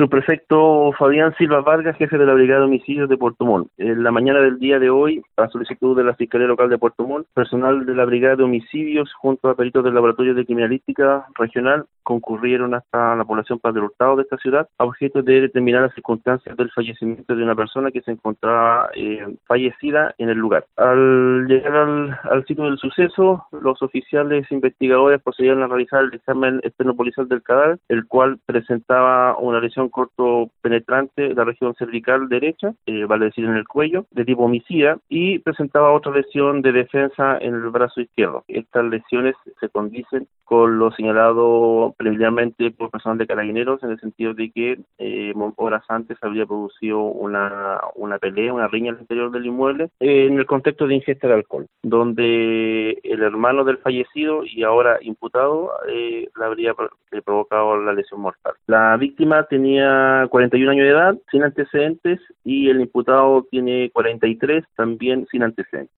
Subprefecto Fabián Silva Vargas, jefe de la Brigada de Homicidios de Puerto Montt. En la mañana del día de hoy, a solicitud de la Fiscalía Local de Puerto Montt, personal de la Brigada de Homicidios junto a peritos del Laboratorio de Criminalística Regional concurrieron hasta la población Padre Hurtado de esta ciudad a objeto de determinar las circunstancias del fallecimiento de una persona que se encontraba eh, fallecida en el lugar. Al llegar al, sitio del suceso, los oficiales investigadores procedieron a realizar el examen externo policial del cadáver, el cual presentaba una lesión corto penetrante de la región cervical derecha, eh, vale decir en el cuello, de tipo homicida, y presentaba otra lesión de defensa en el brazo izquierdo. Estas lesiones se condicen con lo señalado previamente por personal de carabineros, en el sentido de que eh, horas antes habría producido una, una pelea, una riña al interior del inmueble, en el contexto de ingesta de alcohol, donde el hermano del fallecido y ahora imputado eh, le habría provocado la lesión mortal. La víctima tenía 41 años de edad, sin antecedentes, y el imputado tiene 43, también sin antecedentes.